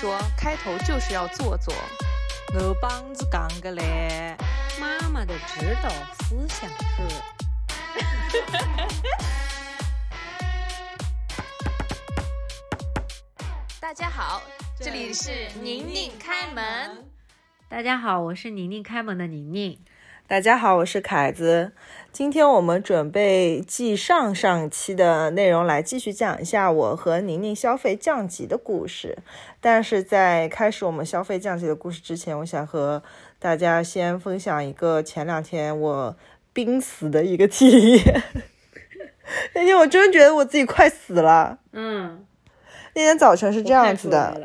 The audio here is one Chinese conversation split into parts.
说开头就是要做作。我帮子讲个嘞，妈妈的指导思想是。大家好，这里是宁宁开门。大家好，我是宁宁开门的宁宁。大家好，我是凯子。今天我们准备继上上期的内容来继续讲一下我和宁宁消费降级的故事。但是在开始我们消费降级的故事之前，我想和大家先分享一个前两天我濒死的一个体验。那天我真觉得我自己快死了。嗯，那天早晨是这样子的。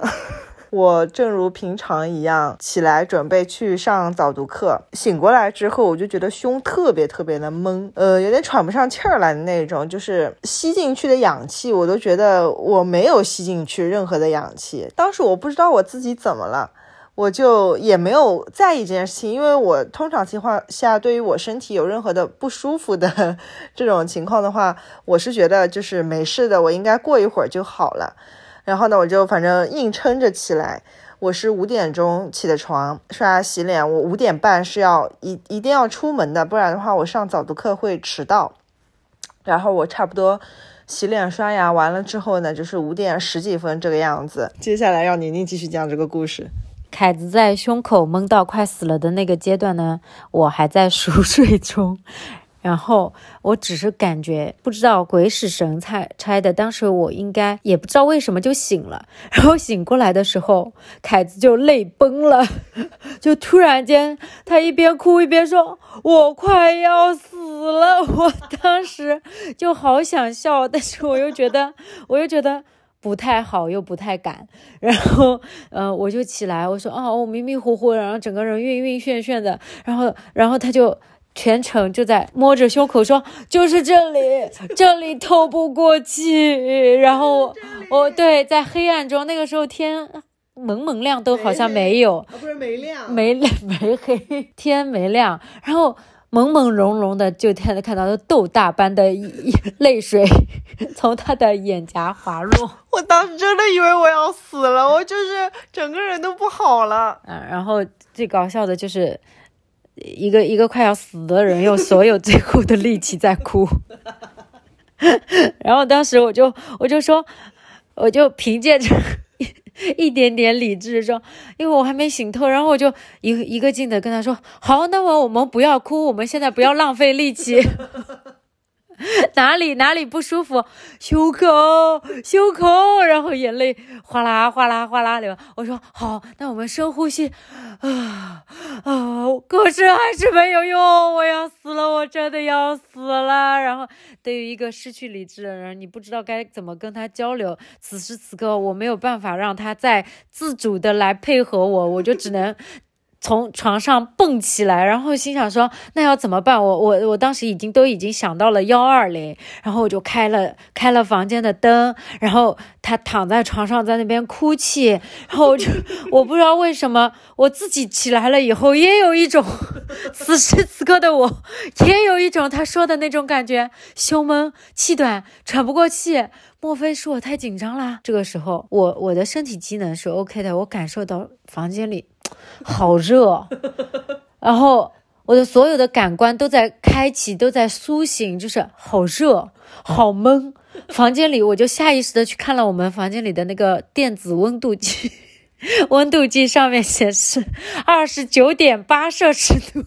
我正如平常一样起来准备去上早读课，醒过来之后我就觉得胸特别特别的闷，呃，有点喘不上气儿来的那种，就是吸进去的氧气我都觉得我没有吸进去任何的氧气。当时我不知道我自己怎么了，我就也没有在意这件事情，因为我通常情况下对于我身体有任何的不舒服的 这种情况的话，我是觉得就是没事的，我应该过一会儿就好了。然后呢，我就反正硬撑着起来。我是五点钟起的床，刷牙洗脸。我五点半是要一一定要出门的，不然的话我上早读课会迟到。然后我差不多洗脸刷牙完了之后呢，就是五点十几分这个样子。接下来让宁宁继续讲这个故事。凯子在胸口闷到快死了的那个阶段呢，我还在熟睡中。然后我只是感觉不知道鬼使神差差的，当时我应该也不知道为什么就醒了。然后醒过来的时候，凯子就泪崩了，就突然间他一边哭一边说：“我快要死了。”我当时就好想笑，但是我又觉得我又觉得不太好，又不太敢。然后，呃，我就起来，我说：“哦，我迷迷糊糊，然后整个人晕晕眩眩的。”然后，然后他就。全程就在摸着胸口说：“就是这里，这里透不过气。”然后我对，在黑暗中，那个时候天蒙蒙亮，都好像没有，不是没亮，没没黑，天没亮，然后朦朦胧胧的就天看到豆大般的泪水 从他的眼颊滑落。我当时真的以为我要死了，我就是整个人都不好了。嗯，然后最搞笑的就是。一个一个快要死的人，用所有最后的力气在哭，然后当时我就我就说，我就凭借着一一点点理智说，因为我还没醒透，然后我就一一个劲的跟他说，好，那么我们不要哭，我们现在不要浪费力气。哪里哪里不舒服？胸口，胸口，然后眼泪哗啦哗啦哗啦流。我说好，那我们深呼吸，啊啊！可是还是没有用，我要死了，我真的要死了。然后，对于一个失去理智的人，你不知道该怎么跟他交流。此时此刻，我没有办法让他再自主的来配合我，我就只能。从床上蹦起来，然后心想说：“那要怎么办？我我我当时已经都已经想到了幺二零，然后我就开了开了房间的灯，然后他躺在床上在那边哭泣，然后我就我不知道为什么我自己起来了以后也有一种此时此刻的我也有一种他说的那种感觉，胸闷气短喘不过气，莫非是我太紧张啦？这个时候我我的身体机能是 OK 的，我感受到房间里。好热，然后我的所有的感官都在开启，都在苏醒，就是好热，好闷。房间里，我就下意识的去看了我们房间里的那个电子温度计，温度计上面显示二十九点八摄氏度。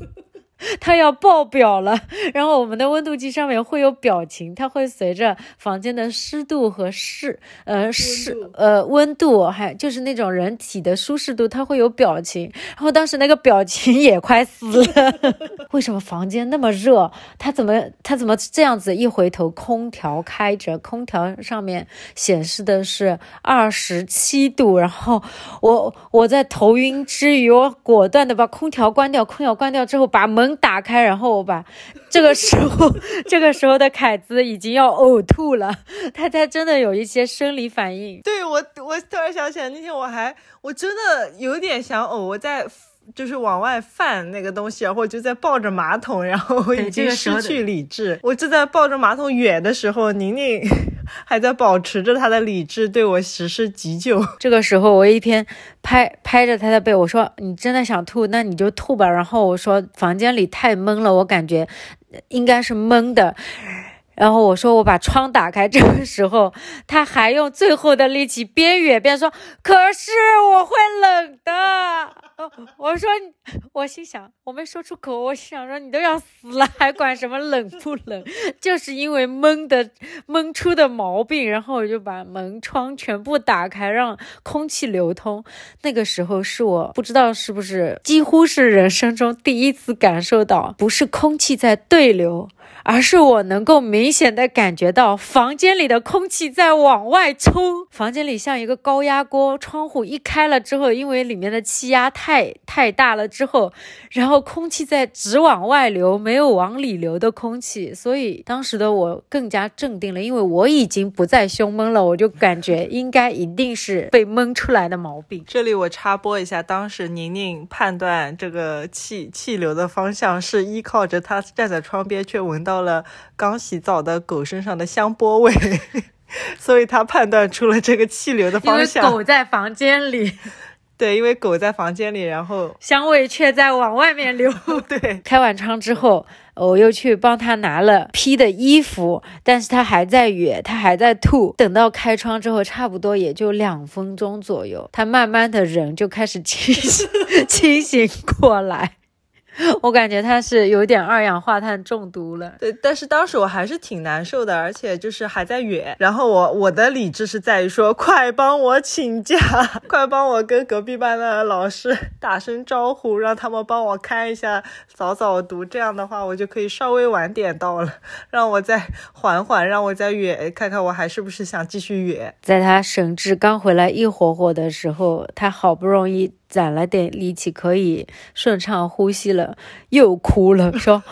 它要爆表了，然后我们的温度计上面会有表情，它会随着房间的湿度和湿，呃湿呃温度，还就是那种人体的舒适度，它会有表情。然后当时那个表情也快死了，为什么房间那么热？他怎么他怎么这样子？一回头，空调开着，空调上面显示的是二十七度。然后我我在头晕之余，我果断的把空调关掉，空调关掉之后，把门。打开，然后我把这个时候，这个时候的凯子已经要呕吐了，他他真的有一些生理反应。对我，我突然想起来，那天我还我真的有点想呕，我在就是往外泛那个东西，然后就在抱着马桶，然后已经失去理智。我就在抱着马桶远的时候，宁宁 还在保持着他的理智，对我实施急救。这个时候，我一天拍拍着他的背，我说：“你真的想吐，那你就吐吧。”然后我说：“房间里太闷了，我感觉应该是闷的。”然后我说我把窗打开，这个时候他还用最后的力气边哕边说：“可是我会冷的。”我说，我心想，我没说出口，我想说你都要死了，还管什么冷不冷？就是因为闷的闷出的毛病，然后我就把门窗全部打开，让空气流通。那个时候是我不知道是不是，几乎是人生中第一次感受到，不是空气在对流。而是我能够明显的感觉到房间里的空气在往外冲，房间里像一个高压锅，窗户一开了之后，因为里面的气压太太大了之后，然后空气在直往外流，没有往里流的空气，所以当时的我更加镇定了，因为我已经不再胸闷了，我就感觉应该一定是被闷出来的毛病。这里我插播一下，当时宁宁判断这个气气流的方向是依靠着她站在窗边，却闻到。到了刚洗澡的狗身上的香波味，所以他判断出了这个气流的方向。狗在房间里，对，因为狗在房间里，然后香味却在往外面流。对，开完窗之后，我又去帮他拿了披的衣服，但是他还在哕，他还在吐。等到开窗之后，差不多也就两分钟左右，他慢慢的人就开始清醒清醒过来。我感觉他是有点二氧化碳中毒了。对，但是当时我还是挺难受的，而且就是还在哕。然后我我的理智是在于说，快帮我请假，快帮我跟隔壁班的老师打声招呼，让他们帮我看一下早早读。这样的话，我就可以稍微晚点到了，让我再缓缓，让我再哕，看看我还是不是想继续哕。在他神志刚回来一会会的时候，他好不容易。攒了点力气，可以顺畅呼吸了，又哭了，说：“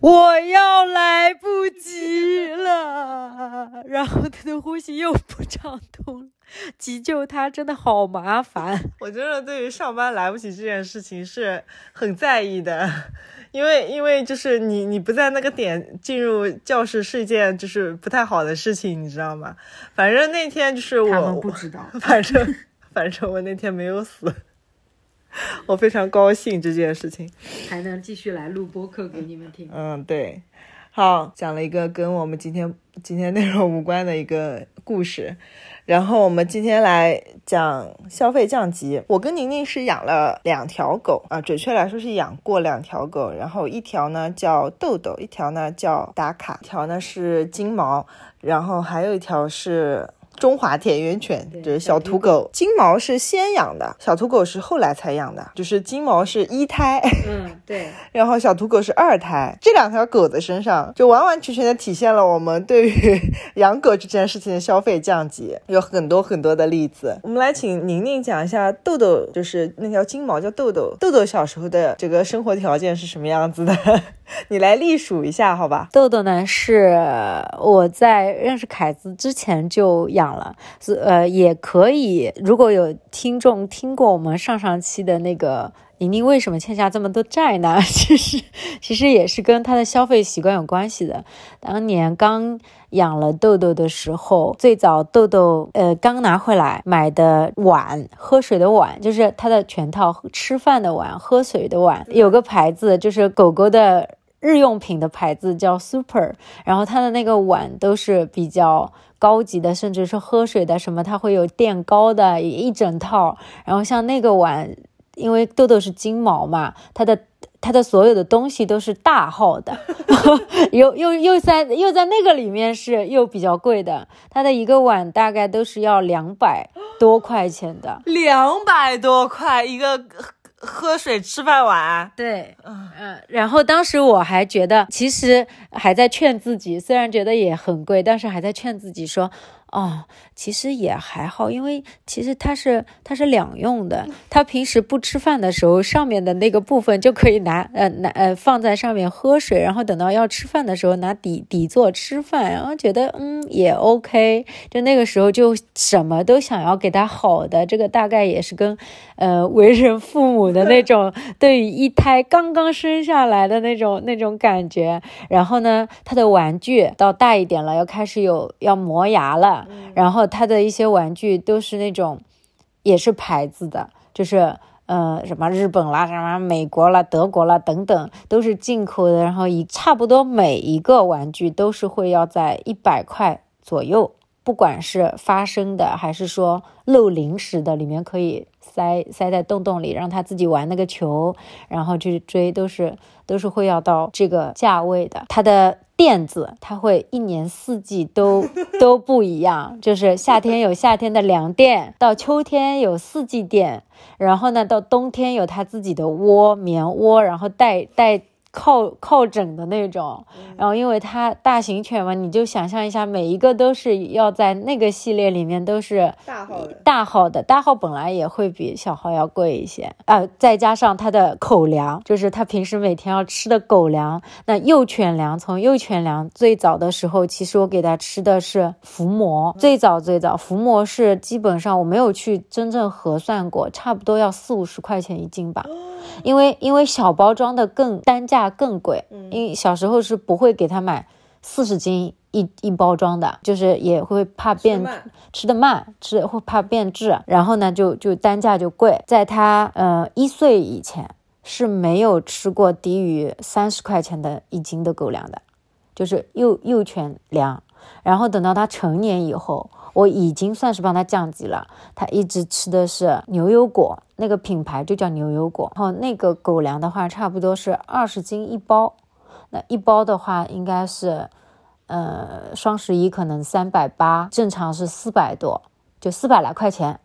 我要来不及了。”然后他的呼吸又不畅通，急救他真的好麻烦。我真的对于上班来不及这件事情是很在意的，因为因为就是你你不在那个点进入教室是一件就是不太好的事情，你知道吗？反正那天就是我不知道，反正反正我那天没有死。我非常高兴这件事情，还能继续来录播客给你们听。嗯，对，好，讲了一个跟我们今天今天内容无关的一个故事，然后我们今天来讲消费降级。我跟宁宁是养了两条狗啊，准确来说是养过两条狗，然后一条呢叫豆豆，一条呢叫打卡，一条呢是金毛，然后还有一条是。中华田园犬就是小土狗，金毛是先养的，小土狗是后来才养的，就是金毛是一胎，嗯，对，然后小土狗是二胎。这两条狗的身上就完完全全的体现了我们对于养狗这件事情的消费降级，有很多很多的例子。我们来请宁宁讲一下豆豆，就是那条金毛叫豆豆，豆豆小时候的这个生活条件是什么样子的？你来隶属一下，好吧？豆豆呢，是我在认识凯子之前就养了，是呃，也可以。如果有听众听过我们上上期的那个宁宁为什么欠下这么多债呢？其实其实也是跟他的消费习惯有关系的。当年刚养了豆豆的时候，最早豆豆呃刚拿回来买的碗，喝水的碗，就是它的全套，吃饭的碗，喝水的碗，有个牌子就是狗狗的。日用品的牌子叫 Super，然后它的那个碗都是比较高级的，甚至是喝水的什么，它会有垫高的一整套。然后像那个碗，因为豆豆是金毛嘛，它的它的所有的东西都是大号的，又又又在又在那个里面是又比较贵的，它的一个碗大概都是要两百多块钱的，两百多块一个。喝水吃饭碗，对，嗯。嗯，然后当时我还觉得，其实还在劝自己，虽然觉得也很贵，但是还在劝自己说，哦，其实也还好，因为其实它是它是两用的。它平时不吃饭的时候，上面的那个部分就可以拿呃拿呃放在上面喝水，然后等到要吃饭的时候拿底底座吃饭，然后觉得嗯也 OK。就那个时候就什么都想要给他好的，这个大概也是跟呃为人父母的那种 对于一胎刚刚生下来的那种那种感觉。然后呢，他的玩具到大一点了，要开始有要磨牙了。然后他的一些玩具都是那种，也是牌子的，就是呃什么日本啦、什么美国啦、德国啦等等，都是进口的。然后一差不多每一个玩具都是会要在一百块左右，不管是发声的还是说漏零食的，里面可以塞塞在洞洞里，让他自己玩那个球，然后去追，都是都是会要到这个价位的。他的。垫子它会一年四季都 都不一样，就是夏天有夏天的凉垫，到秋天有四季垫，然后呢，到冬天有它自己的窝棉窝，然后带带。靠靠枕的那种，然后因为它大型犬嘛，你就想象一下，每一个都是要在那个系列里面都是大号的，大号的，大号本来也会比小号要贵一些。啊，再加上它的口粮，就是它平时每天要吃的狗粮，那幼犬粮，从幼犬粮最早的时候，其实我给它吃的是伏魔，最早最早伏魔是基本上我没有去真正核算过，差不多要四五十块钱一斤吧。因为因为小包装的更单价更贵，因为小时候是不会给他买四十斤一一包装的，就是也会怕变吃的慢，吃会怕变质，然后呢就就单价就贵。在他呃一岁以前是没有吃过低于三十块钱的一斤的狗粮的，就是幼幼犬粮。然后等到他成年以后。我已经算是帮他降级了，他一直吃的是牛油果，那个品牌就叫牛油果。然后那个狗粮的话，差不多是二十斤一包，那一包的话应该是，呃，双十一可能三百八，正常是四百多，就四百来块钱，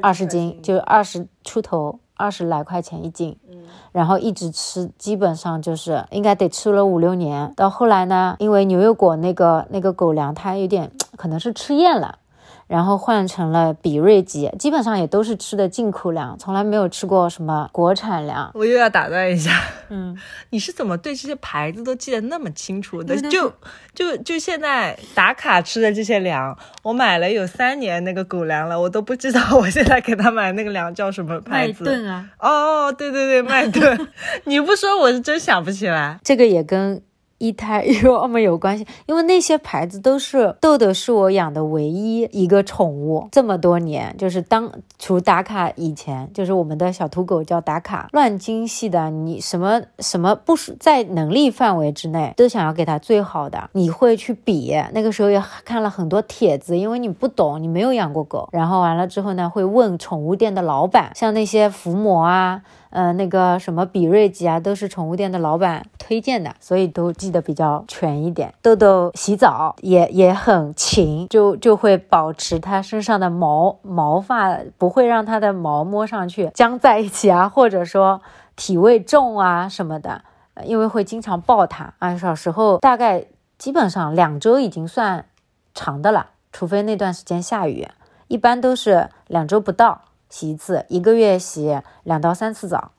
二十斤就二十出头，二十来块钱一斤。嗯，然后一直吃，基本上就是应该得吃了五六年。到后来呢，因为牛油果那个那个狗粮它有点可能是吃厌了。然后换成了比瑞吉，基本上也都是吃的进口粮，从来没有吃过什么国产粮。我又要打断一下，嗯，你是怎么对这些牌子都记得那么清楚的？就就就现在打卡吃的这些粮，我买了有三年那个狗粮了，我都不知道我现在给他买那个粮叫什么牌子。麦顿啊，哦，对对对，麦顿，你不说我是真想不起来。这个也跟。一胎与我们有关系，因为那些牌子都是豆豆是我养的唯一一个宠物，这么多年就是当除打卡以前，就是我们的小土狗叫打卡，乱精细的，你什么什么不是在能力范围之内，都想要给它最好的，你会去比，那个时候也看了很多帖子，因为你不懂，你没有养过狗，然后完了之后呢，会问宠物店的老板，像那些伏魔啊。呃，那个什么比瑞吉啊，都是宠物店的老板推荐的，所以都记得比较全一点。豆豆洗澡也也很勤，就就会保持它身上的毛毛发不会让它的毛摸上去僵在一起啊，或者说体味重啊什么的，因为会经常抱它啊。小时候大概基本上两周已经算长的了，除非那段时间下雨，一般都是两周不到。洗一次，一个月洗两到三次澡，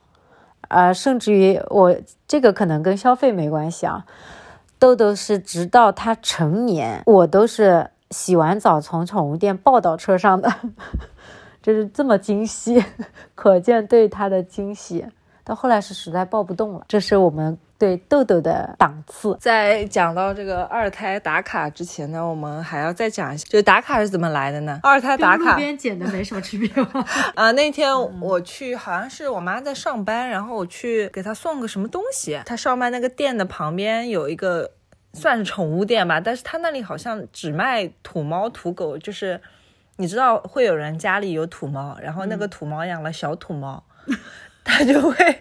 呃，甚至于我这个可能跟消费没关系啊。豆豆是直到他成年，我都是洗完澡从宠物店抱到车上的，就是这么精细，可见对他的惊喜。到后来是实在抱不动了，这是我们。对痘痘的档次，在讲到这个二胎打卡之前呢，我们还要再讲一下，就打卡是怎么来的呢？二胎打卡，路边捡的没什么区别吗？啊，那天我去，好像是我妈在上班，然后我去给她送个什么东西。她上班那个店的旁边有一个算是宠物店吧，但是她那里好像只卖土猫土狗，就是你知道会有人家里有土猫，然后那个土猫养了小土猫，他就会。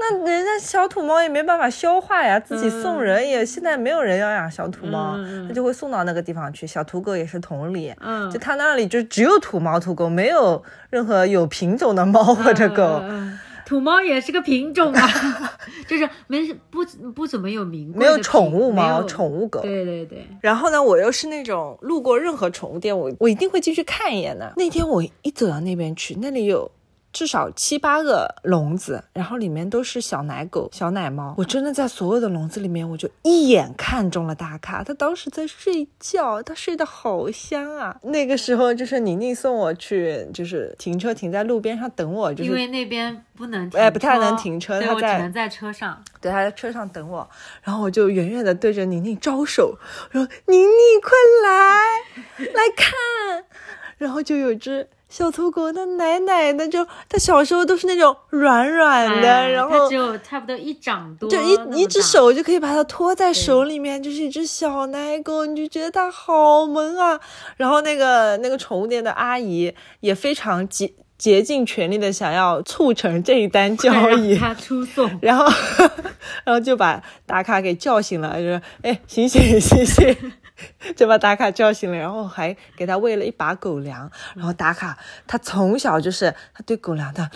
那人家小土猫也没办法消化呀，自己送人也现在没有人要养小土猫，他就会送到那个地方去。小土狗也是同理，嗯就他那里就只有土猫土狗，没有任何有品种的猫或者狗。土猫也是个品种啊，就是没不不怎么有名，没有宠物猫，宠物狗。对对对。然后呢，我又是那种路过任何宠物店，我我一定会进去看一眼的。那天我一走到那边去，那里有。至少七八个笼子，然后里面都是小奶狗、小奶猫。我真的在所有的笼子里面，我就一眼看中了大卡。他当时在睡觉，他睡得好香啊。那个时候就是宁宁送我去，就是停车停在路边上等我，就是因为那边不能停哎不太能停车，他在只能在车上，对，他在车上等我。然后我就远远的对着宁宁招手，说：“宁宁，快来来看。”然后就有只。小土狗它奶奶的，就它小时候都是那种软软的，然后只有差不多一掌多，就一一只手就可以把它托在手里面，就是一只小奶狗，你就觉得它好萌啊。然后那个那个宠物店的阿姨也非常竭竭尽全力的想要促成这一单交易，他出送，然后 然后就把达卡给叫醒了，就说：“哎，醒醒醒醒。” 就把打卡叫醒了，然后还给他喂了一把狗粮。然后打卡他从小就是他对狗粮的，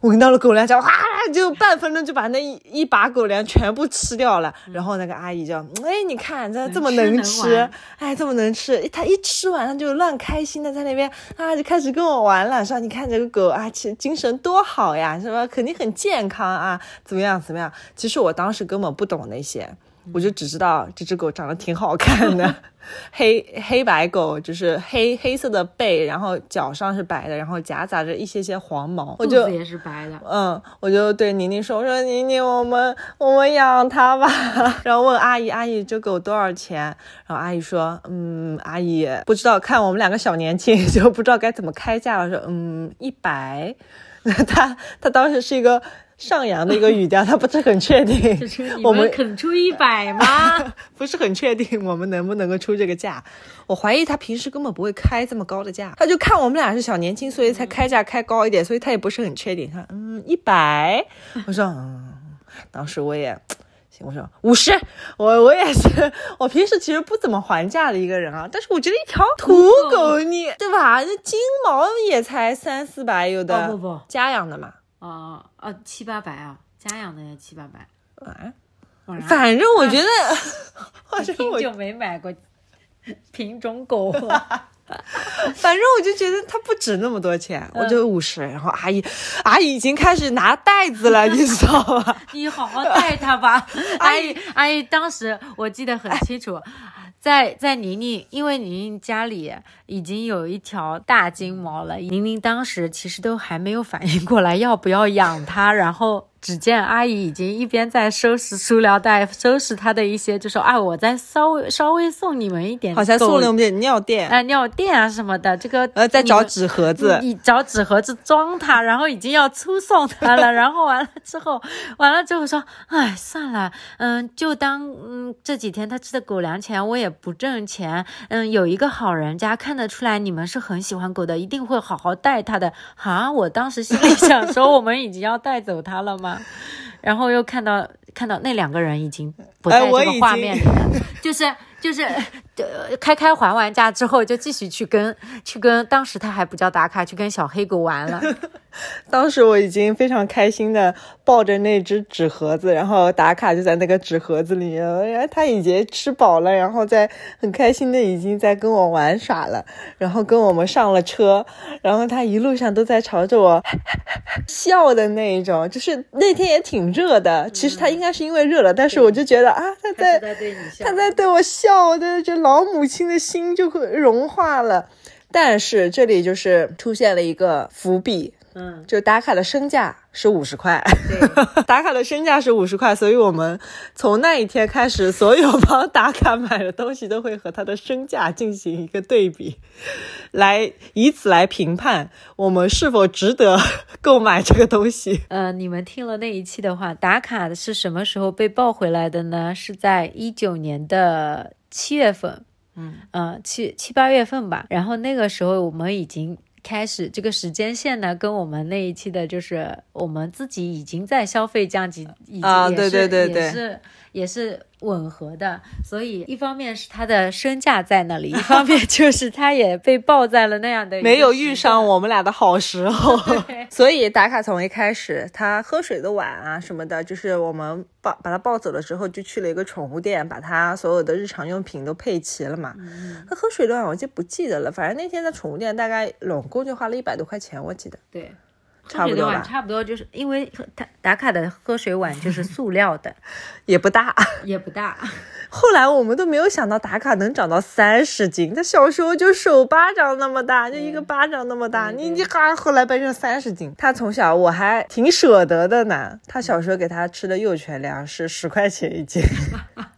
闻到了狗粮就哇，就半分钟就把那一一把狗粮全部吃掉了。然后那个阿姨就哎，你看这这么能吃，哎，这么能吃。他一吃完他就乱开心的在那边啊，就开始跟我玩了，说你看这个狗啊，其实精神多好呀，是吧？肯定很健康啊，怎么样怎么样？其实我当时根本不懂那些。我就只知道这只狗长得挺好看的，黑黑白狗，就是黑黑色的背，然后脚上是白的，然后夹杂着一些些黄毛。我就也是白的。嗯，我就对宁宁说：“我说宁宁，我们我们养它吧。”然后问阿姨：“阿姨，这狗多少钱？”然后阿姨说：“嗯，阿姨不知道，看我们两个小年轻，就不知道该怎么开价了。”说：“嗯，一百。” 他他当时是一个。上扬的一个语调，他不是很确定。我们肯出一百吗？不是很确定，我们能不能够出这个价？我怀疑他平时根本不会开这么高的价，他就看我们俩是小年轻，所以才开价开高一点，所以他也不是很确定。他嗯，一百。我说嗯，当时我也行，我说五十。我我也是，我平时其实不怎么还价的一个人啊，但是我觉得一条土狗你对吧？那金毛也才三四百，有的不不家养的嘛。哦哦，七八百啊，家养的也七八百。啊，反正我觉得，我 就没买过品种狗了。反正我就觉得它不值那么多钱，我就五十。然后阿姨，阿姨已经开始拿袋子了，你知道吧？你好好带它吧，阿姨。阿姨当时我记得很清楚。在在宁宁，因为宁宁家里已经有一条大金毛了，宁宁当时其实都还没有反应过来要不要养它，然后。只见阿姨已经一边在收拾塑料袋，收拾她的一些，就说啊，我再稍微稍微送你们一点，好像送了我们点尿垫啊，尿垫啊什么的。这个呃，在找纸盒子，你找纸盒子装它，然后已经要出送它了。然后完了之后，完了之后说，哎，算了，嗯，就当嗯这几天他吃的狗粮钱我也不挣钱，嗯，有一个好人家看得出来你们是很喜欢狗的，一定会好好带它的。啊，我当时心里想说，我们已经要带走它了吗？然后又看到看到那两个人已经不在这个画面里了，就是就是，呃，开开还完价之后就继续去跟去跟当时他还不叫打卡，去跟小黑狗玩了。当时我已经非常开心的抱着那只纸盒子，然后打卡就在那个纸盒子里面，然后他已经吃饱了，然后在很开心的已经在跟我玩耍了，然后跟我们上了车，然后他一路上都在朝着我 笑的那一种，就是那天也挺热的，其实他应该是因为热了，但是我就觉得啊，他在他在对我笑，我的这老母亲的心就会融化了，但是这里就是出现了一个伏笔。嗯，就打卡的身价是五十块，打卡的身价是五十块，所以我们从那一天开始，所有帮打卡买的东西都会和它的身价进行一个对比，来以此来评判我们是否值得购买这个东西。呃，你们听了那一期的话，打卡的是什么时候被抱回来的呢？是在一九年的七月份，嗯嗯，七七八月份吧。然后那个时候我们已经。开始这个时间线呢，跟我们那一期的，就是我们自己已经在消费降级，啊，对对对对，也是也是吻合的，所以一方面是他的身价在那里，一方面就是他也被抱在了那样的 没有遇上我们俩的好时候，所以打卡从一开始他喝水的碗啊什么的，就是我们抱把他抱走了之后，就去了一个宠物店，把他所有的日常用品都配齐了嘛。他喝水的碗我就不记得了，反正那天在宠物店大概拢共就花了一百多块钱，我记得。对。差不多吧差不多就是因为他打卡的喝水碗 就是塑料的，也不大。也不大。后来我们都没有想到打卡能长到三十斤，他小时候就手巴掌那么大，就一个巴掌那么大，你你哈后来变成三十斤。他从小我还挺舍得的呢，他小时候给他吃的幼犬粮是十块钱一斤。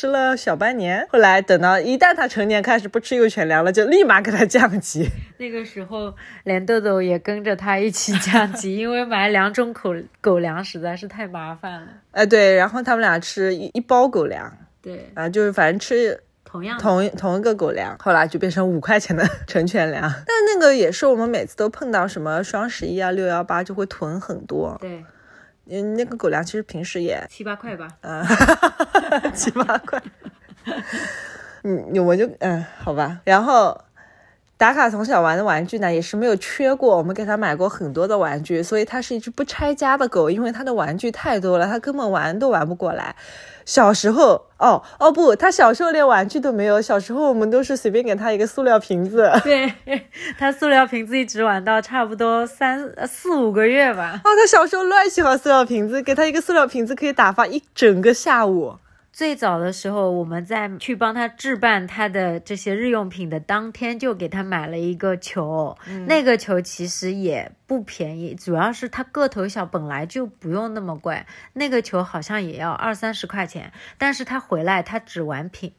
吃了小半年，后来等到一旦他成年开始不吃幼犬粮了，就立马给他降级。那个时候，连豆豆也跟着他一起降级，因为买两种狗狗粮实在是太麻烦了。哎，对，然后他们俩吃一一包狗粮，对，啊，就是反正吃同样同同一个狗粮，后来就变成五块钱的成犬粮。但那个也是我们每次都碰到什么双十一啊、六幺八就会囤很多。对嗯，那个狗粮其实平时也七八块吧。嗯，七八块。嗯，我就嗯，好吧。然后达卡从小玩的玩具呢，也是没有缺过。我们给他买过很多的玩具，所以它是一只不拆家的狗，因为它的玩具太多了，它根本玩都玩不过来。小时候，哦哦不，他小时候连玩具都没有。小时候我们都是随便给他一个塑料瓶子。对 他塑料瓶子一直玩到差不多三呃四五个月吧。哦，他小时候乱喜欢塑料瓶子，给他一个塑料瓶子可以打发一整个下午。最早的时候，我们在去帮他置办他的这些日用品的当天，就给他买了一个球。那个球其实也不便宜，主要是他个头小，本来就不用那么贵。那个球好像也要二三十块钱，但是他回来他只玩品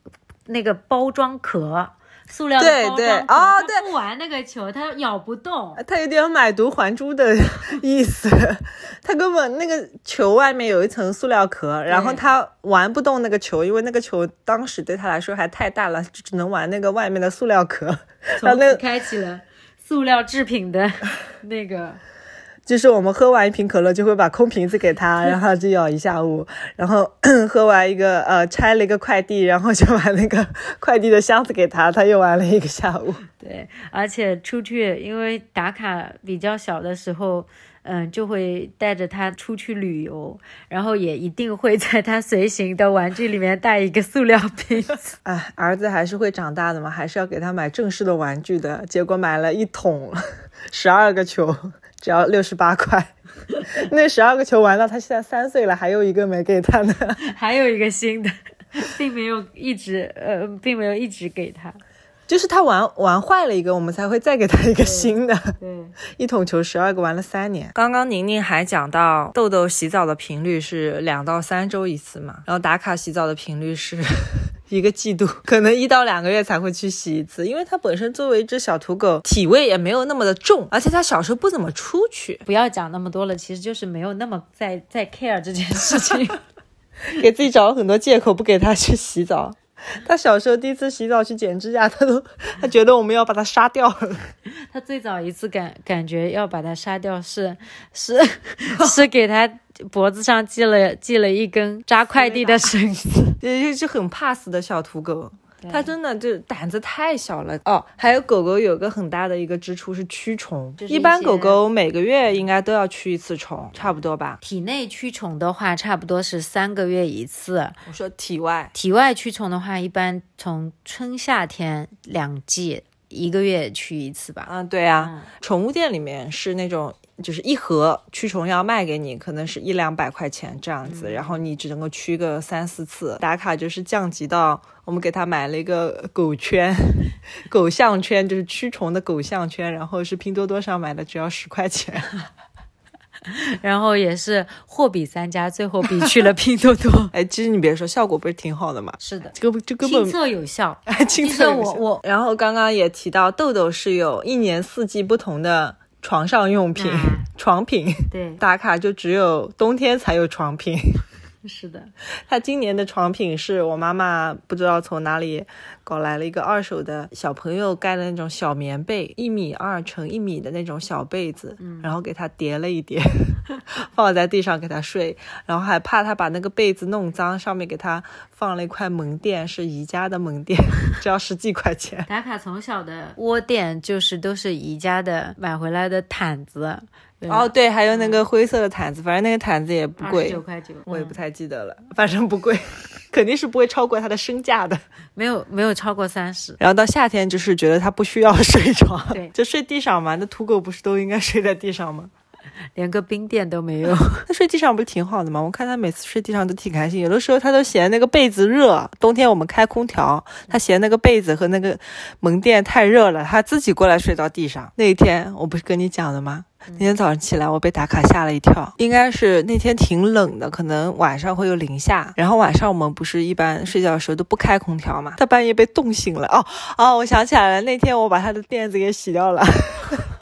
那个包装壳。塑料的对对哦他不玩那个球，他咬不动。他有点买椟还珠的 意思，他根本那个球外面有一层塑料壳，然后他玩不动那个球，因为那个球当时对他来说还太大了，就只能玩那个外面的塑料壳。然后从那此开启了塑料制品的那个。就是我们喝完一瓶可乐，就会把空瓶子给他，然后他就咬一下午，然后 喝完一个呃拆了一个快递，然后就把那个 快递的箱子给他，他又玩了一个下午。对，而且出去，因为打卡比较小的时候，嗯，就会带着他出去旅游，然后也一定会在他随行的玩具里面带一个塑料瓶子。哎，儿子还是会长大的嘛，还是要给他买正式的玩具的。结果买了一桶，十二个球，只要六十八块。那十二个球玩到他现在三岁了，还有一个没给他呢。还有一个新的，并没有一直呃，并没有一直给他。就是他玩玩坏了一个，我们才会再给他一个新的。对，一桶球十二个玩了三年。刚刚宁宁还讲到豆豆洗澡的频率是两到三周一次嘛，然后打卡洗澡的频率是 一个季度，可能一到两个月才会去洗一次，因为它本身作为一只小土狗，体味也没有那么的重，而且它小时候不怎么出去，不要讲那么多了，其实就是没有那么在在 care 这件事情。给自己找了很多借口不给它去洗澡。他小时候第一次洗澡去剪指甲，他都 他觉得我们要把他杀掉了。他最早一次感感觉要把他杀掉是是是给他脖子上系了系了一根扎快递的绳子。也是很怕死的小土狗。它真的就胆子太小了哦。还有狗狗有个很大的一个支出是驱虫，就是一一般狗狗每个月应该都要驱一次虫，差不多吧？体内驱虫的话，差不多是三个月一次；我说体外，体外驱虫的话，一般从春夏天两季，一个月驱一次吧。嗯，对啊，宠物店里面是那种。就是一盒驱虫药卖给你，可能是一两百块钱这样子，然后你只能够驱个三四次。打卡就是降级到我们给他买了一个狗圈，狗项圈，就是驱虫的狗项圈，然后是拼多多上买的，只要十块钱。然后也是货比三家，最后比去了拼多多。哎，其实你别说，效果不是挺好的吗？是的，这个这根本亲测有效。哎，亲测有效我我然后刚刚也提到，痘痘是有一年四季不同的床上用品、嗯。床品，对。打卡就只有冬天才有床品。是的，他今年的床品是我妈妈不知道从哪里搞来了一个二手的小朋友盖的那种小棉被，一米二乘一米的那种小被子，然后给他叠了一叠，放在地上给他睡，然后还怕他把那个被子弄脏，上面给他放了一块门垫，是宜家的门垫，只要十几块钱。打卡从小的窝垫就是都是宜家的买回来的毯子。哦，对，还有那个灰色的毯子，反正那个毯子也不贵，九块九，我也不太记得了，反正不贵，肯定是不会超过它的身价的，没有没有超过三十。然后到夏天就是觉得它不需要 睡床，对，就睡地上嘛。那土狗不是都应该睡在地上吗？连个冰垫都没有，那睡地上不是挺好的吗？我看他每次睡地上都挺开心，有的时候他都嫌那个被子热，冬天我们开空调，他嫌那个被子和那个门垫太热了，他自己过来睡到地上。那一天我不是跟你讲的吗？那天早上起来，我被打卡吓了一跳。应该是那天挺冷的，可能晚上会有零下。然后晚上我们不是一般睡觉的时候都不开空调嘛？他半夜被冻醒了。哦哦，我想起来了，那天我把他的垫子给洗掉了。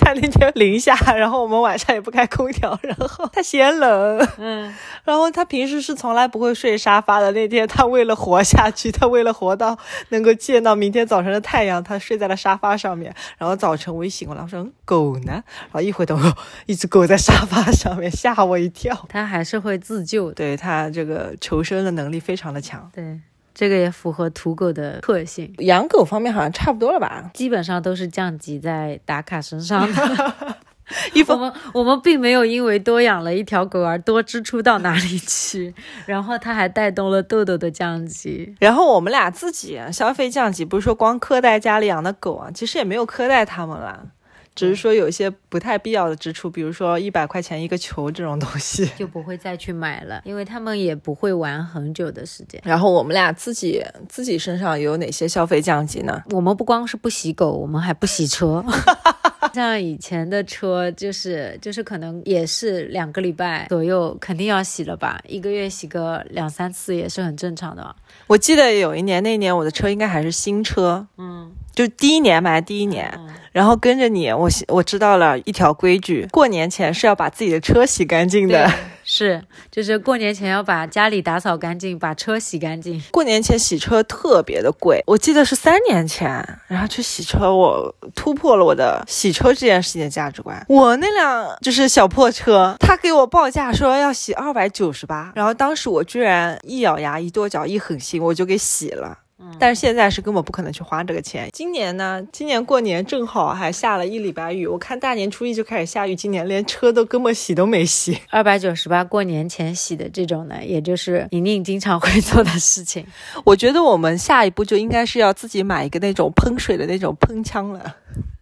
他那天零下，然后我们晚上也不开空调，然后他嫌冷。嗯，然后他平时是从来不会睡沙发的。那天他为了活下去，他为了活到能够见到明天早晨的太阳，他睡在了沙发上面。然后早晨我一醒过来，我说狗呢？然后一回头。一只狗在沙发上面，吓我一跳。他还是会自救，对他这个求生的能力非常的强。对，这个也符合土狗的特性。养狗方面好像差不多了吧？基本上都是降级在达卡身上的。我们我们并没有因为多养了一条狗而多支出到哪里去，然后它还带动了豆豆的降级。然后我们俩自己消费降级，不是说光苛待家里养的狗啊，其实也没有苛待他们了。只是说有一些不太必要的支出，比如说一百块钱一个球这种东西，就不会再去买了，因为他们也不会玩很久的时间。然后我们俩自己自己身上有哪些消费降级呢？我们不光是不洗狗，我们还不洗车。像以前的车，就是就是可能也是两个礼拜左右肯定要洗了吧，一个月洗个两三次也是很正常的。我记得有一年，那一年我的车应该还是新车，嗯。就第一年买第一年，然后跟着你，我我知道了一条规矩，过年前是要把自己的车洗干净的。是，就是过年前要把家里打扫干净，把车洗干净。过年前洗车特别的贵，我记得是三年前，然后去洗车，我突破了我的洗车这件事情的价值观。我那辆就是小破车，他给我报价说要洗二百九十八，然后当时我居然一咬牙一跺脚一狠心，我就给洗了。但是现在是根本不可能去花这个钱。今年呢，今年过年正好还下了一礼拜雨，我看大年初一就开始下雨，今年连车都根本洗都没洗。二百九十八过年前洗的这种呢，也就是宁宁经常会做的事情。我觉得我们下一步就应该是要自己买一个那种喷水的那种喷枪了。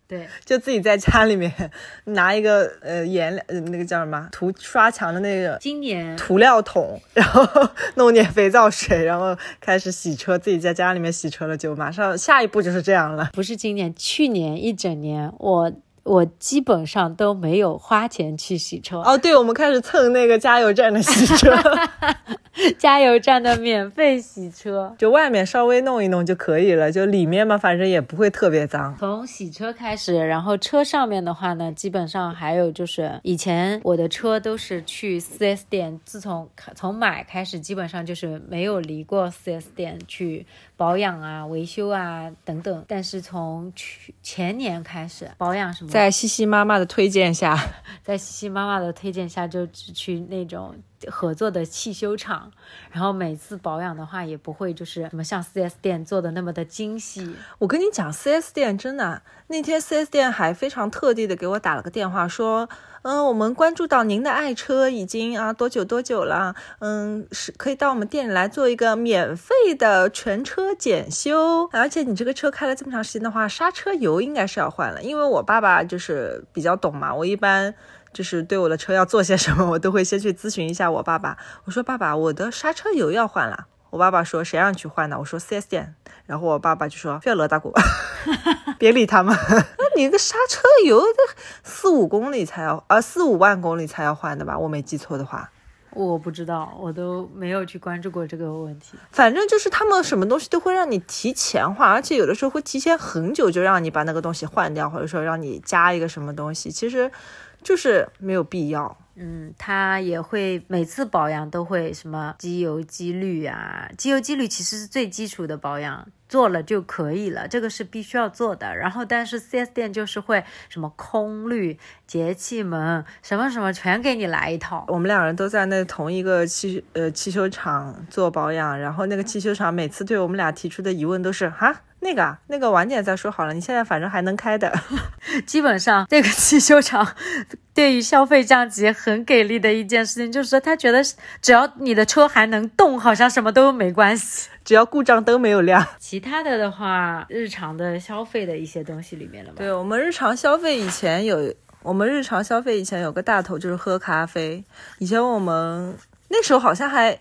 对，就自己在家里面 拿一个呃颜料，呃那个叫什么涂刷墙的那个今年涂料桶，然后 弄点肥皂水，然后开始洗车，自己在家里面洗车了，就马上下一步就是这样了。不是今年，去年一整年我。我基本上都没有花钱去洗车哦，对，我们开始蹭那个加油站的洗车，加油站的免费洗车，就外面稍微弄一弄就可以了，就里面嘛，反正也不会特别脏。从洗车开始，然后车上面的话呢，基本上还有就是以前我的车都是去 4S 店，自从从买开始，基本上就是没有离过 4S 店去。保养啊，维修啊，等等。但是从去前年开始，保养什么，在西西妈妈的推荐下，在西西妈妈的推荐下，就去那种合作的汽修厂。然后每次保养的话，也不会就是什么像 4S 店做的那么的精细。我跟你讲，4S 店真的，那天 4S 店还非常特地的给我打了个电话说。嗯，我们关注到您的爱车已经啊多久多久了？嗯，是可以到我们店里来做一个免费的全车检修。而且你这个车开了这么长时间的话，刹车油应该是要换了。因为我爸爸就是比较懂嘛，我一般就是对我的车要做些什么，我都会先去咨询一下我爸爸。我说爸爸，我的刹车油要换了。我爸爸说谁让你去换的？我说四 S 店。然后我爸爸就说：“不要乐大鼓，别理他们。那你个刹车油这四五公里才要，呃，四五万公里才要换的吧？我没记错的话，我不知道，我都没有去关注过这个问题。反正就是他们什么东西都会让你提前换，而且有的时候会提前很久就让你把那个东西换掉，或者说让你加一个什么东西，其实就是没有必要。”嗯，他也会每次保养都会什么机油机滤啊，机油机滤其实是最基础的保养，做了就可以了，这个是必须要做的。然后，但是 4S 店就是会什么空滤、节气门什么什么全给你来一套。我们两人都在那同一个汽呃汽修厂做保养，然后那个汽修厂每次对我们俩提出的疑问都是哈。那个啊，那个晚点再说好了。你现在反正还能开的，基本上这个汽修厂对于消费降级很给力的一件事情，就是说他觉得只要你的车还能动，好像什么都没关系，只要故障灯没有亮。其他的的话，日常的消费的一些东西里面了吧？对我们日常消费以前有，我们日常消费以前有个大头就是喝咖啡。以前我们那时候好像还。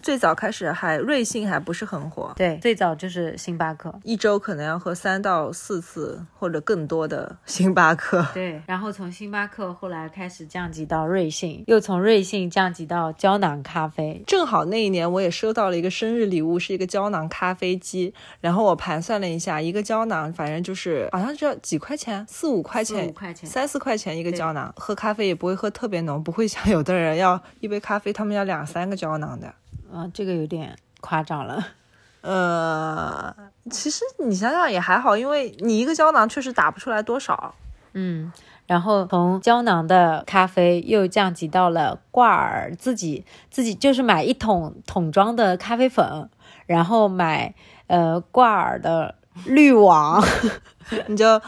最早开始还瑞幸还不是很火，对，最早就是星巴克，一周可能要喝三到四次或者更多的星巴克。对，然后从星巴克后来开始降级到瑞幸，又从瑞幸降级到胶囊咖啡。正好那一年我也收到了一个生日礼物，是一个胶囊咖啡机。然后我盘算了一下，一个胶囊反正就是好像就要几块钱，四五块钱，五块钱，三四块钱一个胶囊。喝咖啡也不会喝特别浓，不会像有的人要一杯咖啡，他们要两三个胶囊的。啊，这个有点夸张了。呃，其实你想想也还好，因为你一个胶囊确实打不出来多少。嗯，然后从胶囊的咖啡又降级到了挂耳，自己自己就是买一桶桶装的咖啡粉，然后买呃挂耳的滤网，你就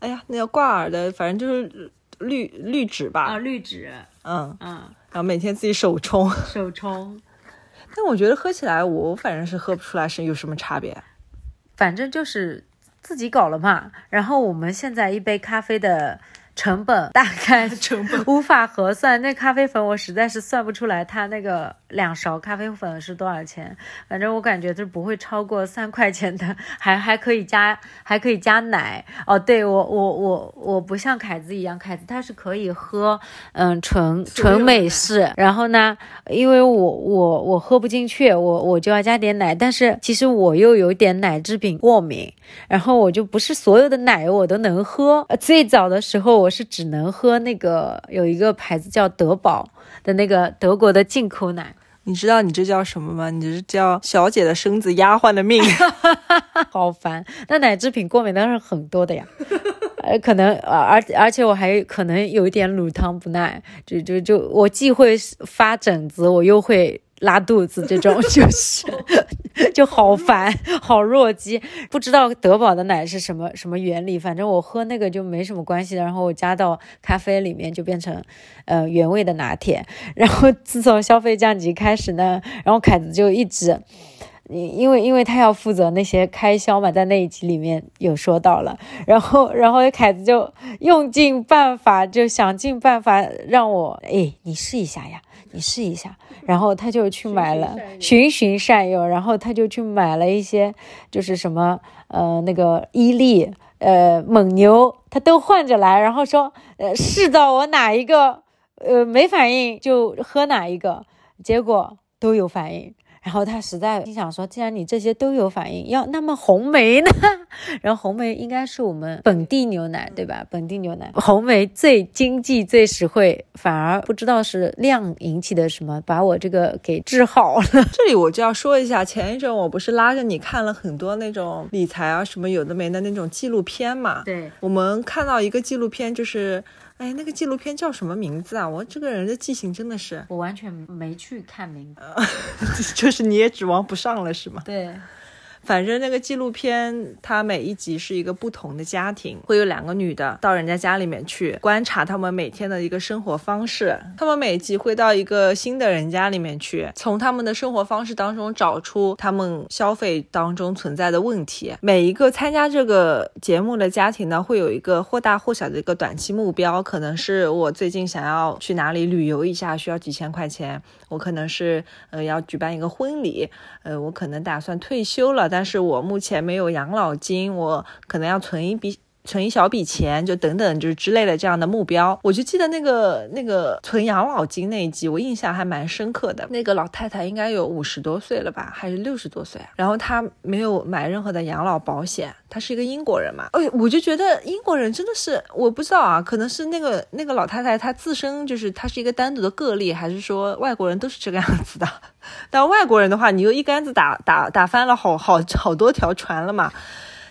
哎呀，那个挂耳的，反正就是滤滤纸吧。啊，滤纸。嗯嗯，然后每天自己手冲，手冲。但我觉得喝起来，我反正是喝不出来是有什么差别，反正就是自己搞了嘛。然后我们现在一杯咖啡的。成本大概 成本无法核算，那咖啡粉我实在是算不出来，它那个两勺咖啡粉是多少钱？反正我感觉是不会超过三块钱的，还 还可以加还可以加奶哦。对我我我我不像凯子一样，凯子他是可以喝嗯纯纯美式，然后呢，因为我我我喝不进去，我我就要加点奶，但是其实我又有点奶制品过敏，然后我就不是所有的奶我都能喝。最早的时候。我是只能喝那个有一个牌子叫德宝的那个德国的进口奶，你知道你这叫什么吗？你这叫小姐的身子，丫鬟的命，好烦。那奶制品过敏当然很多的呀，呃，可能而而且我还可能有一点乳糖不耐，就就就我既会发疹子，我又会。拉肚子这种就是 就好烦，好弱鸡。不知道德宝的奶是什么什么原理，反正我喝那个就没什么关系。然后我加到咖啡里面就变成呃原味的拿铁。然后自从消费降级开始呢，然后凯子就一直，因为因为他要负责那些开销嘛，在那一集里面有说到了。然后然后凯子就用尽办法，就想尽办法让我哎，你试一下呀。你试一下，然后他就去买了，循循善诱，然后他就去买了一些，就是什么呃那个伊利呃蒙牛，他都换着来，然后说呃试到我哪一个呃没反应就喝哪一个，结果都有反应。然后他实在心想说，既然你这些都有反应，要那么红梅呢？然后红梅应该是我们本地牛奶，对吧？本地牛奶，红梅最经济、最实惠，反而不知道是量引起的什么，把我这个给治好了。这里我就要说一下，前一阵我不是拉着你看了很多那种理财啊什么有的没的那种纪录片嘛？对，我们看到一个纪录片就是。哎，那个纪录片叫什么名字啊？我这个人的记性真的是，我完全没去看名字，就是你也指望不上了，是吗？对。反正那个纪录片，它每一集是一个不同的家庭，会有两个女的到人家家里面去观察他们每天的一个生活方式。他们每集会到一个新的人家里面去，从他们的生活方式当中找出他们消费当中存在的问题。每一个参加这个节目的家庭呢，会有一个或大或小的一个短期目标，可能是我最近想要去哪里旅游一下，需要几千块钱；我可能是呃要举办一个婚礼，呃我可能打算退休了。但是我目前没有养老金，我可能要存一笔存一小笔钱，就等等就是之类的这样的目标。我就记得那个那个存养老金那一集，我印象还蛮深刻的。那个老太太应该有五十多岁了吧，还是六十多岁啊？然后她没有买任何的养老保险，她是一个英国人嘛。哎，我就觉得英国人真的是，我不知道啊，可能是那个那个老太太她自身就是她是一个单独的个例，还是说外国人都是这个样子的？但外国人的话，你又一竿子打打打翻了好好好多条船了嘛。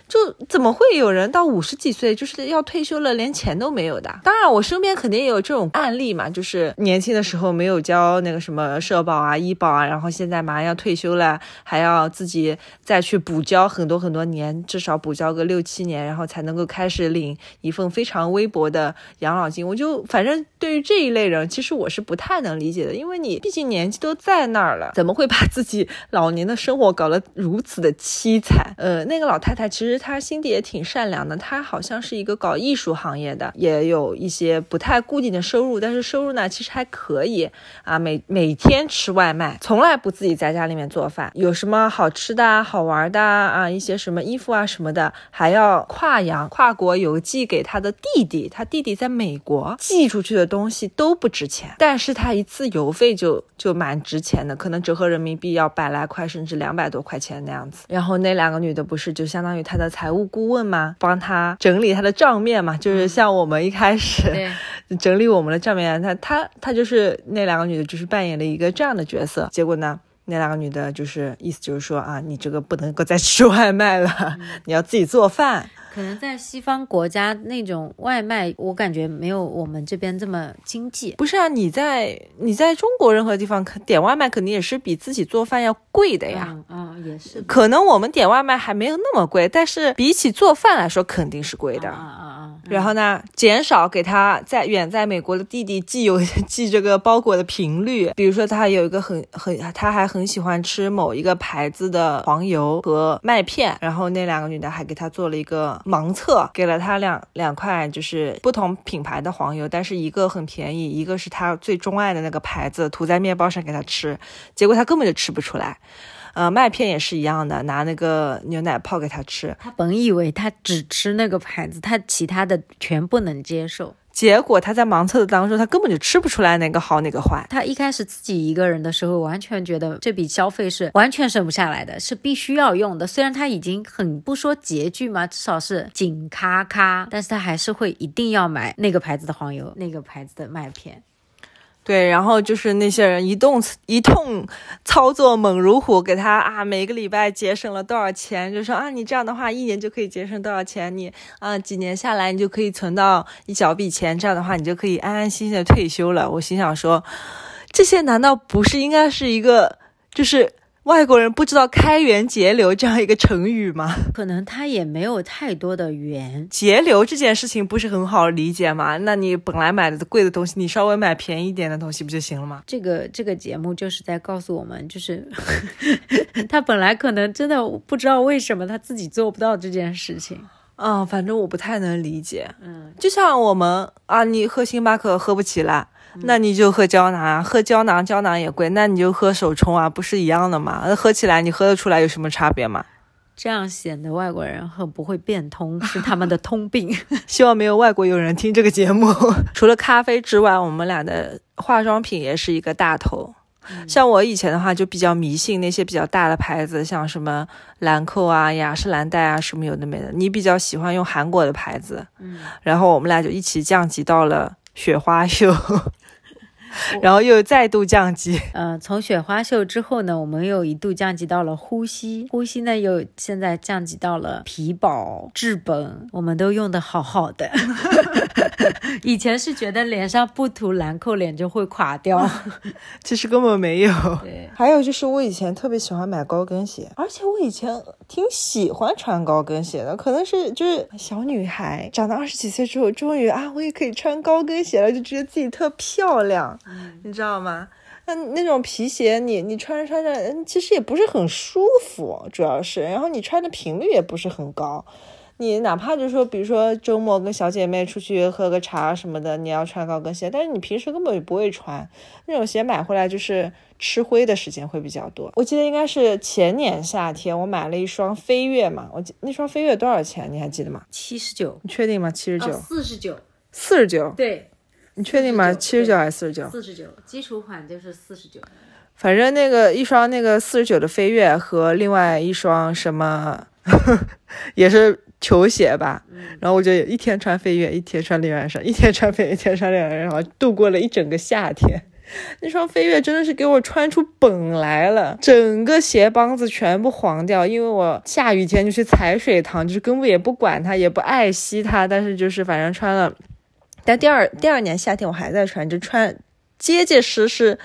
就怎么会有人到五十几岁就是要退休了，连钱都没有的？当然，我身边肯定也有这种案例嘛，就是年轻的时候没有交那个什么社保啊、医保啊，然后现在马上要退休了，还要自己再去补交很多很多年，至少补交个六七年，然后才能够开始领一份非常微薄的养老金。我就反正对于这一类人，其实我是不太能理解的，因为你毕竟年纪都在那儿了，怎么会把自己老年的生活搞得如此的凄惨？呃，那个老太太其实。他心地也挺善良的，他好像是一个搞艺术行业的，也有一些不太固定的收入，但是收入呢其实还可以啊。每每天吃外卖，从来不自己在家里面做饭。有什么好吃的、好玩的啊，一些什么衣服啊什么的，还要跨洋、跨国邮寄给他的弟弟。他弟弟在美国寄出去的东西都不值钱，但是他一次邮费就就蛮值钱的，可能折合人民币要百来块，甚至两百多块钱那样子。然后那两个女的不是就相当于他的。财务顾问嘛，帮他整理他的账面嘛，就是像我们一开始 整理我们的账面，他他他就是那两个女的，就是扮演了一个这样的角色。结果呢，那两个女的就是意思就是说啊，你这个不能够再吃外卖了，你要自己做饭。可能在西方国家那种外卖，我感觉没有我们这边这么经济。不是啊，你在你在中国任何地方点外卖，肯定也是比自己做饭要贵的呀。嗯，也是。可能我们点外卖还没有那么贵，但是比起做饭来说，肯定是贵的。啊啊啊！然后呢，减少给他在远在美国的弟弟寄邮 寄这个包裹的频率。比如说，他有一个很很，他还很喜欢吃某一个牌子的黄油和麦片，然后那两个女的还给他做了一个。盲测给了他两两块，就是不同品牌的黄油，但是一个很便宜，一个是他最钟爱的那个牌子，涂在面包上给他吃，结果他根本就吃不出来。呃，麦片也是一样的，拿那个牛奶泡给他吃，他本以为他只吃那个牌子，他其他的全不能接受。结果他在盲测的当中，他根本就吃不出来哪个好哪个坏。他一开始自己一个人的时候，完全觉得这笔消费是完全省不下来的，是必须要用的。虽然他已经很不说拮据嘛，至少是紧咔咔，但是他还是会一定要买那个牌子的黄油，那个牌子的麦片。对，然后就是那些人一动一通操作猛如虎，给他啊每个礼拜节省了多少钱，就说啊你这样的话一年就可以节省多少钱，你啊几年下来你就可以存到一小笔钱，这样的话你就可以安安心心的退休了。我心想说，这些难道不是应该是一个就是？外国人不知道“开源节流”这样一个成语吗？可能他也没有太多的源。节流这件事情不是很好理解吗？那你本来买的贵的东西，你稍微买便宜一点的东西不就行了吗？这个这个节目就是在告诉我们，就是 他本来可能真的不知道为什么他自己做不到这件事情。嗯，反正我不太能理解。嗯，就像我们啊，你喝星巴克喝不起来。那你就喝胶囊啊，喝胶囊，胶囊也贵，那你就喝手冲啊，不是一样的吗？喝起来你喝得出来有什么差别吗？这样显得外国人很不会变通，是他们的通病。希望没有外国友人听这个节目。除了咖啡之外，我们俩的化妆品也是一个大头。像我以前的话，就比较迷信那些比较大的牌子，像什么兰蔻啊、雅诗兰黛啊，什么有的没的。你比较喜欢用韩国的牌子，嗯，然后我们俩就一起降级到了雪花秀。然后又再度降级，嗯，从雪花秀之后呢，我们又一度降级到了呼吸，呼吸呢又现在降级到了皮宝、治本，我们都用的好好的。以前是觉得脸上不涂兰蔻脸就会垮掉，其实根本没有。对，还有就是我以前特别喜欢买高跟鞋，而且我以前挺喜欢穿高跟鞋的，可能是就是小女孩长到二十几岁之后，终于啊，我也可以穿高跟鞋了，就觉得自己特漂亮。你知道吗？那那种皮鞋，你你穿着穿着，其实也不是很舒服，主要是，然后你穿的频率也不是很高。你哪怕就是说，比如说周末跟小姐妹出去喝个茶什么的，你要穿高跟鞋，但是你平时根本就不会穿那种鞋，买回来就是吃灰的时间会比较多。我记得应该是前年夏天，我买了一双飞跃嘛，我记那双飞跃多少钱？你还记得吗？七十九，你确定吗？七十九，四十九，四十九，对，你确定吗？七十九还是四十九？四十九，基础款就是四十九。反正那个一双那个四十九的飞跃和另外一双什么 也是球鞋吧，然后我就一天穿飞跃，一天穿另外一双，一天穿飞跃，一天穿另外一双，然后度过了一整个夏天。那双飞跃真的是给我穿出本来了，整个鞋帮子全部黄掉，因为我下雨天就去踩水塘，就是根本也不管它，也不爱惜它，但是就是反正穿了。但第二第二年夏天我还在穿，就穿结结实实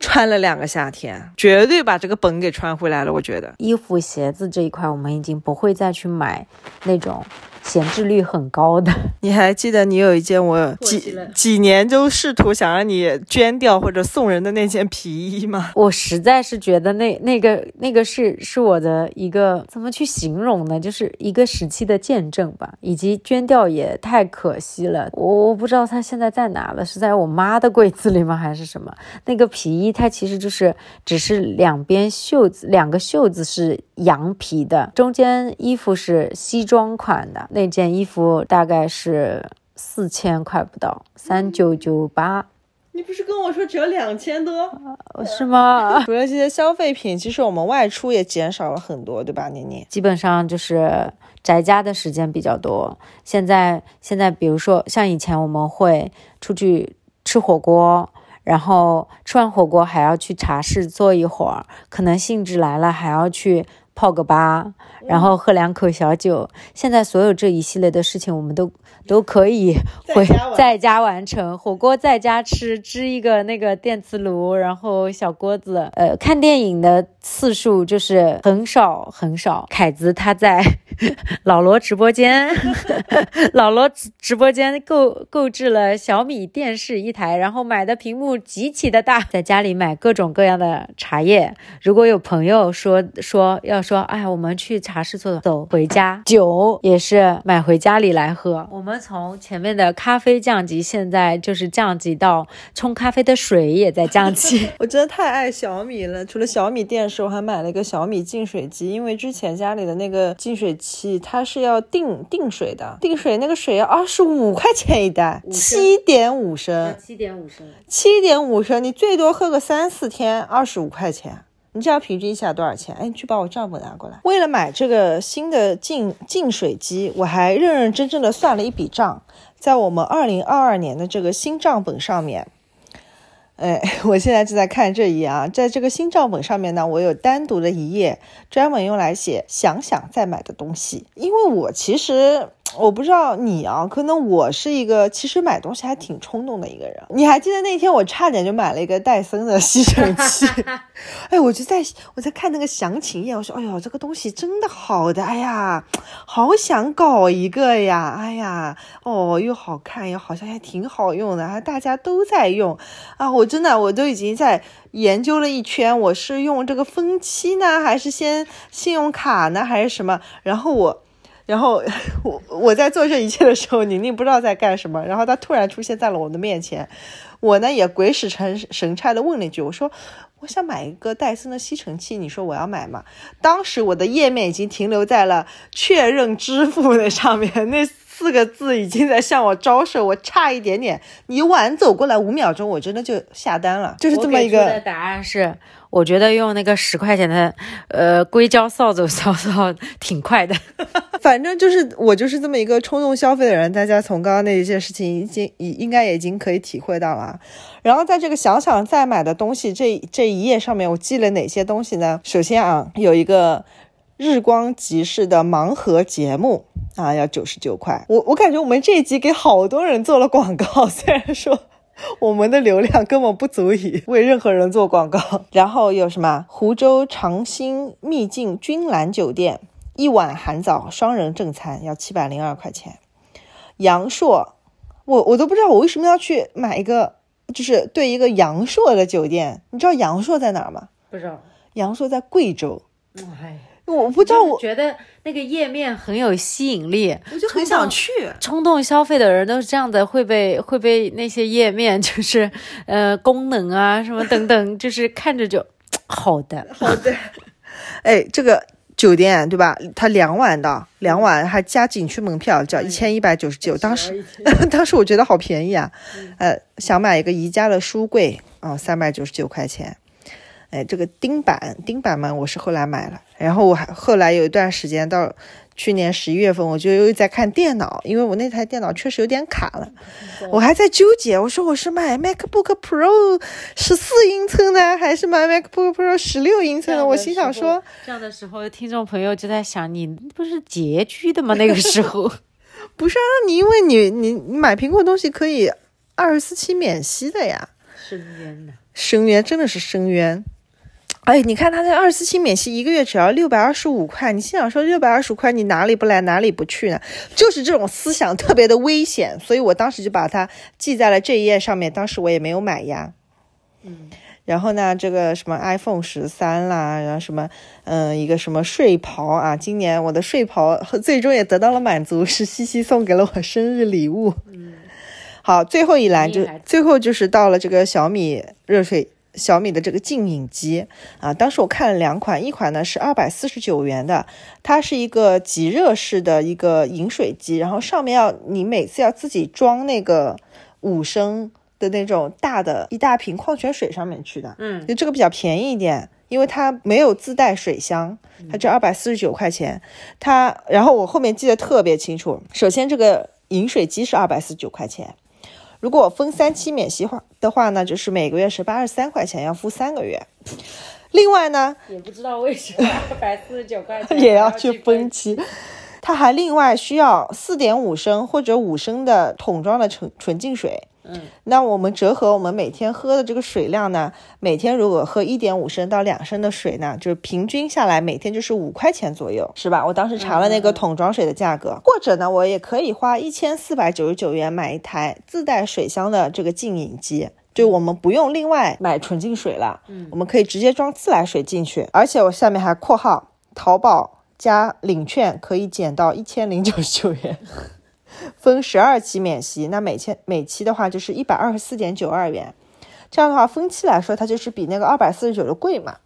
穿了两个夏天，绝对把这个本给穿回来了。我觉得衣服、鞋子这一块，我们已经不会再去买那种闲置率很高的。你还记得你有一件我几几年就试图想让你捐掉或者送人的那件皮衣吗？我实在是觉得那那个那个是是我的一个怎么去形容呢？就是一个时期的见证吧，以及捐掉也太可惜了。我我不知道它现在在哪了，是在我妈的柜子里吗，还是什么？那个皮衣它其实就是只是两边袖子两个袖子是羊皮的，中间衣服是西装款的。那件衣服大概是四千块不到，三九九八，你不是跟我说只要两千多？是吗？除了这些消费品，其实我们外出也减少了很多，对吧，妮妮？基本上就是宅家的时间比较多。现在现在，比如说像以前我们会出去吃火锅，然后吃完火锅还要去茶室坐一会儿，可能兴致来了还要去泡个吧，然后喝两口小酒。现在所有这一系列的事情，我们都都可以回在家完在家完成。火锅在家吃，支一个那个电磁炉，然后小锅子。呃，看电影的次数就是很少很少。凯子他在 老罗直播间，老罗直直播间购购置了小米电视一台，然后买的屏幕极其的大，在家里买各种各样的茶叶。如果有朋友说说要说，哎，我们去茶室坐走回家，酒也是买回家里来喝。我们从前面的咖啡降级，现在就是降级到冲咖啡的水也在降级。我真的太爱小米了，除了小米电视，我还买了一个小米净水机，因为之前家里的那个净水器它是要定定水的，定水那个水要二十五块钱一袋，七点五升，七点五升，七点五升，你最多喝个三四天，二十五块钱。你这样平均一下多少钱？哎，你去把我账本拿过来。为了买这个新的净净水机，我还认认真真的算了一笔账，在我们二零二二年的这个新账本上面，哎，我现在正在看这一页啊，在这个新账本上面呢，我有单独的一页专门用来写想想再买的东西，因为我其实我不知道你啊，可能我是一个其实买东西还挺冲动的一个人。你还记得那天我差点就买了一个戴森的吸尘器，哎，我就在我在看那个详情页，我说，哎呦，这个东西真的好的，哎呀，好想搞一个呀，哎呀，哦，又好看，又好像还挺好用的，还大家都在用啊，我真的我都已经在研究了一圈，我是用这个分期呢，还是先信用卡呢，还是什么？然后我。然后我我在做这一切的时候，宁宁不知道在干什么，然后他突然出现在了我的面前，我呢也鬼使神神差的问了一句，我说我想买一个戴森的吸尘器，你说我要买吗？当时我的页面已经停留在了确认支付的上面，那四个字已经在向我招手，我差一点点，你晚走过来五秒钟，我真的就下单了，就是这么一个。答案是，我觉得用那个十块钱的呃硅胶扫帚扫扫挺快的。反正就是我就是这么一个冲动消费的人，大家从刚刚那一件事情已经已应该已经可以体会到了啊。然后在这个想想再买的东西这这一页上面，我记了哪些东西呢？首先啊，有一个日光集市的盲盒节目啊，要九十九块。我我感觉我们这一集给好多人做了广告，虽然说。我们的流量根本不足以为任何人做广告。然后有什么湖州长兴秘境君澜酒店，一碗含早双人正餐要七百零二块钱。阳朔，我我都不知道我为什么要去买一个，就是对一个阳朔的酒店。你知道阳朔在哪儿吗？不知道，阳朔在贵州。哎，我不知道我觉得那个页面很有吸引力，我就很想去。冲动消费的人都是这样的，会被会被那些页面 就是呃功能啊什么等等，就是看着就好的好的。哎，这个酒店对吧？它两晚的，两晚还加景区门票，叫一千一百九十九。当时 当时我觉得好便宜啊，呃，想买一个宜家的书柜啊，三百九十九块钱。哎，这个钉板，钉板嘛，我是后来买了。然后我还后来有一段时间，到去年十一月份，我就又在看电脑，因为我那台电脑确实有点卡了。我还在纠结，我说我是买 MacBook Pro 十四英寸呢，还是买 MacBook Pro 十六英寸的？我心想说，这样的时候，听众朋友就在想，你不是拮据的吗？那个时候，不是啊，你因为你你你买苹果东西可以二十四期免息的呀，深渊呐，深渊真的是深渊。哎，你看他这二十四期免息，一个月只要六百二十五块。你心想说六百二十五块，你哪里不来哪里不去呢？就是这种思想特别的危险，所以我当时就把它记在了这一页上面。当时我也没有买呀。嗯，然后呢，这个什么 iPhone 十三啦，然后什么，嗯，一个什么睡袍啊，今年我的睡袍最终也得到了满足，是西西送给了我生日礼物。嗯，好，最后一栏就最后就是到了这个小米热水。小米的这个净饮机啊，当时我看了两款，一款呢是二百四十九元的，它是一个即热式的一个饮水机，然后上面要你每次要自己装那个五升的那种大的一大瓶矿泉水上面去的，嗯，就这个比较便宜一点，因为它没有自带水箱，它这二百四十九块钱，它然后我后面记得特别清楚，首先这个饮水机是二百四十九块钱。如果分三期免息话的话呢，就是每个月是八十三块钱，要付三个月。另外呢，也不知道为什么二百四十九块钱 也要去分期。它还另外需要四点五升或者五升的桶装的纯纯净水。嗯，那我们折合我们每天喝的这个水量呢，每天如果喝一点五升到两升的水呢，就是平均下来每天就是五块钱左右，是吧？我当时查了那个桶装水的价格，或者呢，我也可以花一千四百九十九元买一台自带水箱的这个净饮机，就我们不用另外买纯净水了，嗯，我们可以直接装自来水进去，而且我下面还括号淘宝加领券可以减到一千零九十九元。分十二期免息，那每期每期的话就是一百二十四点九二元，这样的话分期来说，它就是比那个二百四十九的贵嘛。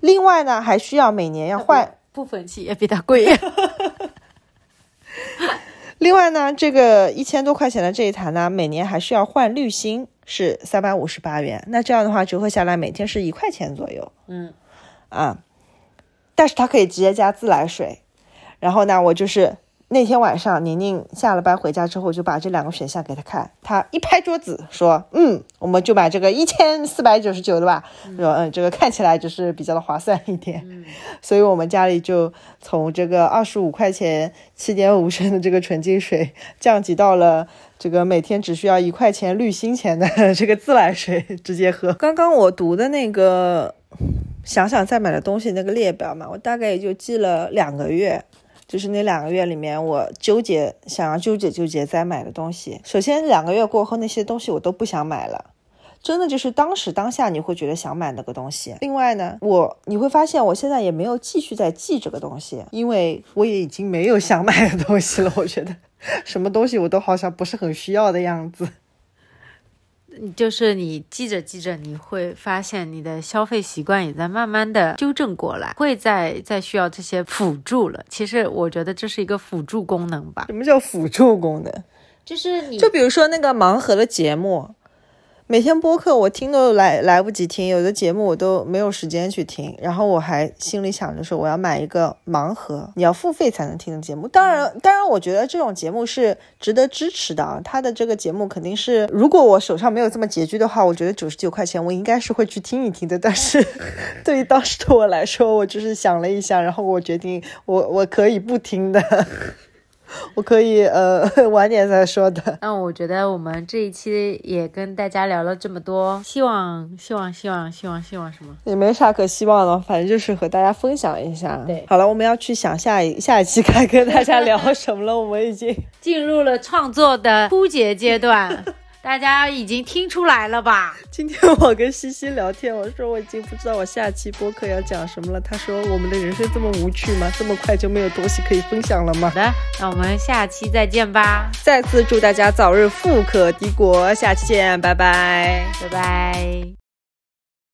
另外呢，还需要每年要换，不分期也比它贵。另外呢，这个一千多块钱的这一台呢，每年还需要换滤芯，是三百五十八元。那这样的话折合下来，每天是一块钱左右。嗯，啊，但是它可以直接加自来水。然后呢，我就是。那天晚上，宁宁下了班回家之后，就把这两个选项给他看，他一拍桌子说：“嗯，我们就买这个一千四百九十九的吧。”说：“嗯，这个看起来就是比较的划算一点。” 所以，我们家里就从这个二十五块钱七点五升的这个纯净水，降级到了这个每天只需要一块钱滤芯钱的这个自来水直接喝。刚刚我读的那个想想再买的东西那个列表嘛，我大概也就记了两个月。就是那两个月里面，我纠结想要纠结纠结再买的东西。首先两个月过后，那些东西我都不想买了，真的就是当时当下你会觉得想买那个东西。另外呢，我你会发现我现在也没有继续在记这个东西，因为我也已经没有想买的东西了。我觉得什么东西我都好像不是很需要的样子。就是你记着记着，你会发现你的消费习惯也在慢慢的纠正过来，会再再需要这些辅助了。其实我觉得这是一个辅助功能吧。什么叫辅助功能？就是你就比如说那个盲盒的节目。每天播客我听都来来不及听，有的节目我都没有时间去听，然后我还心里想着说我要买一个盲盒，你要付费才能听的节目。当然，当然，我觉得这种节目是值得支持的。他的这个节目肯定是，如果我手上没有这么拮据的话，我觉得九十九块钱我应该是会去听一听的。但是 对于当时的我来说，我就是想了一下，然后我决定我我可以不听的。我可以呃 晚点再说的。那我觉得我们这一期也跟大家聊了这么多，希望希望希望希望希望什么？也没啥可希望的，反正就是和大家分享一下。对，好了，我们要去想下一下一期该跟大家聊什么了。我们已经进入了创作的枯竭阶段。大家已经听出来了吧？今天我跟西西聊天，我说我已经不知道我下期播客要讲什么了。他说我们的人生这么无趣吗？这么快就没有东西可以分享了吗？好的，那我们下期再见吧。再次祝大家早日富可敌国，下期见，拜拜，拜拜。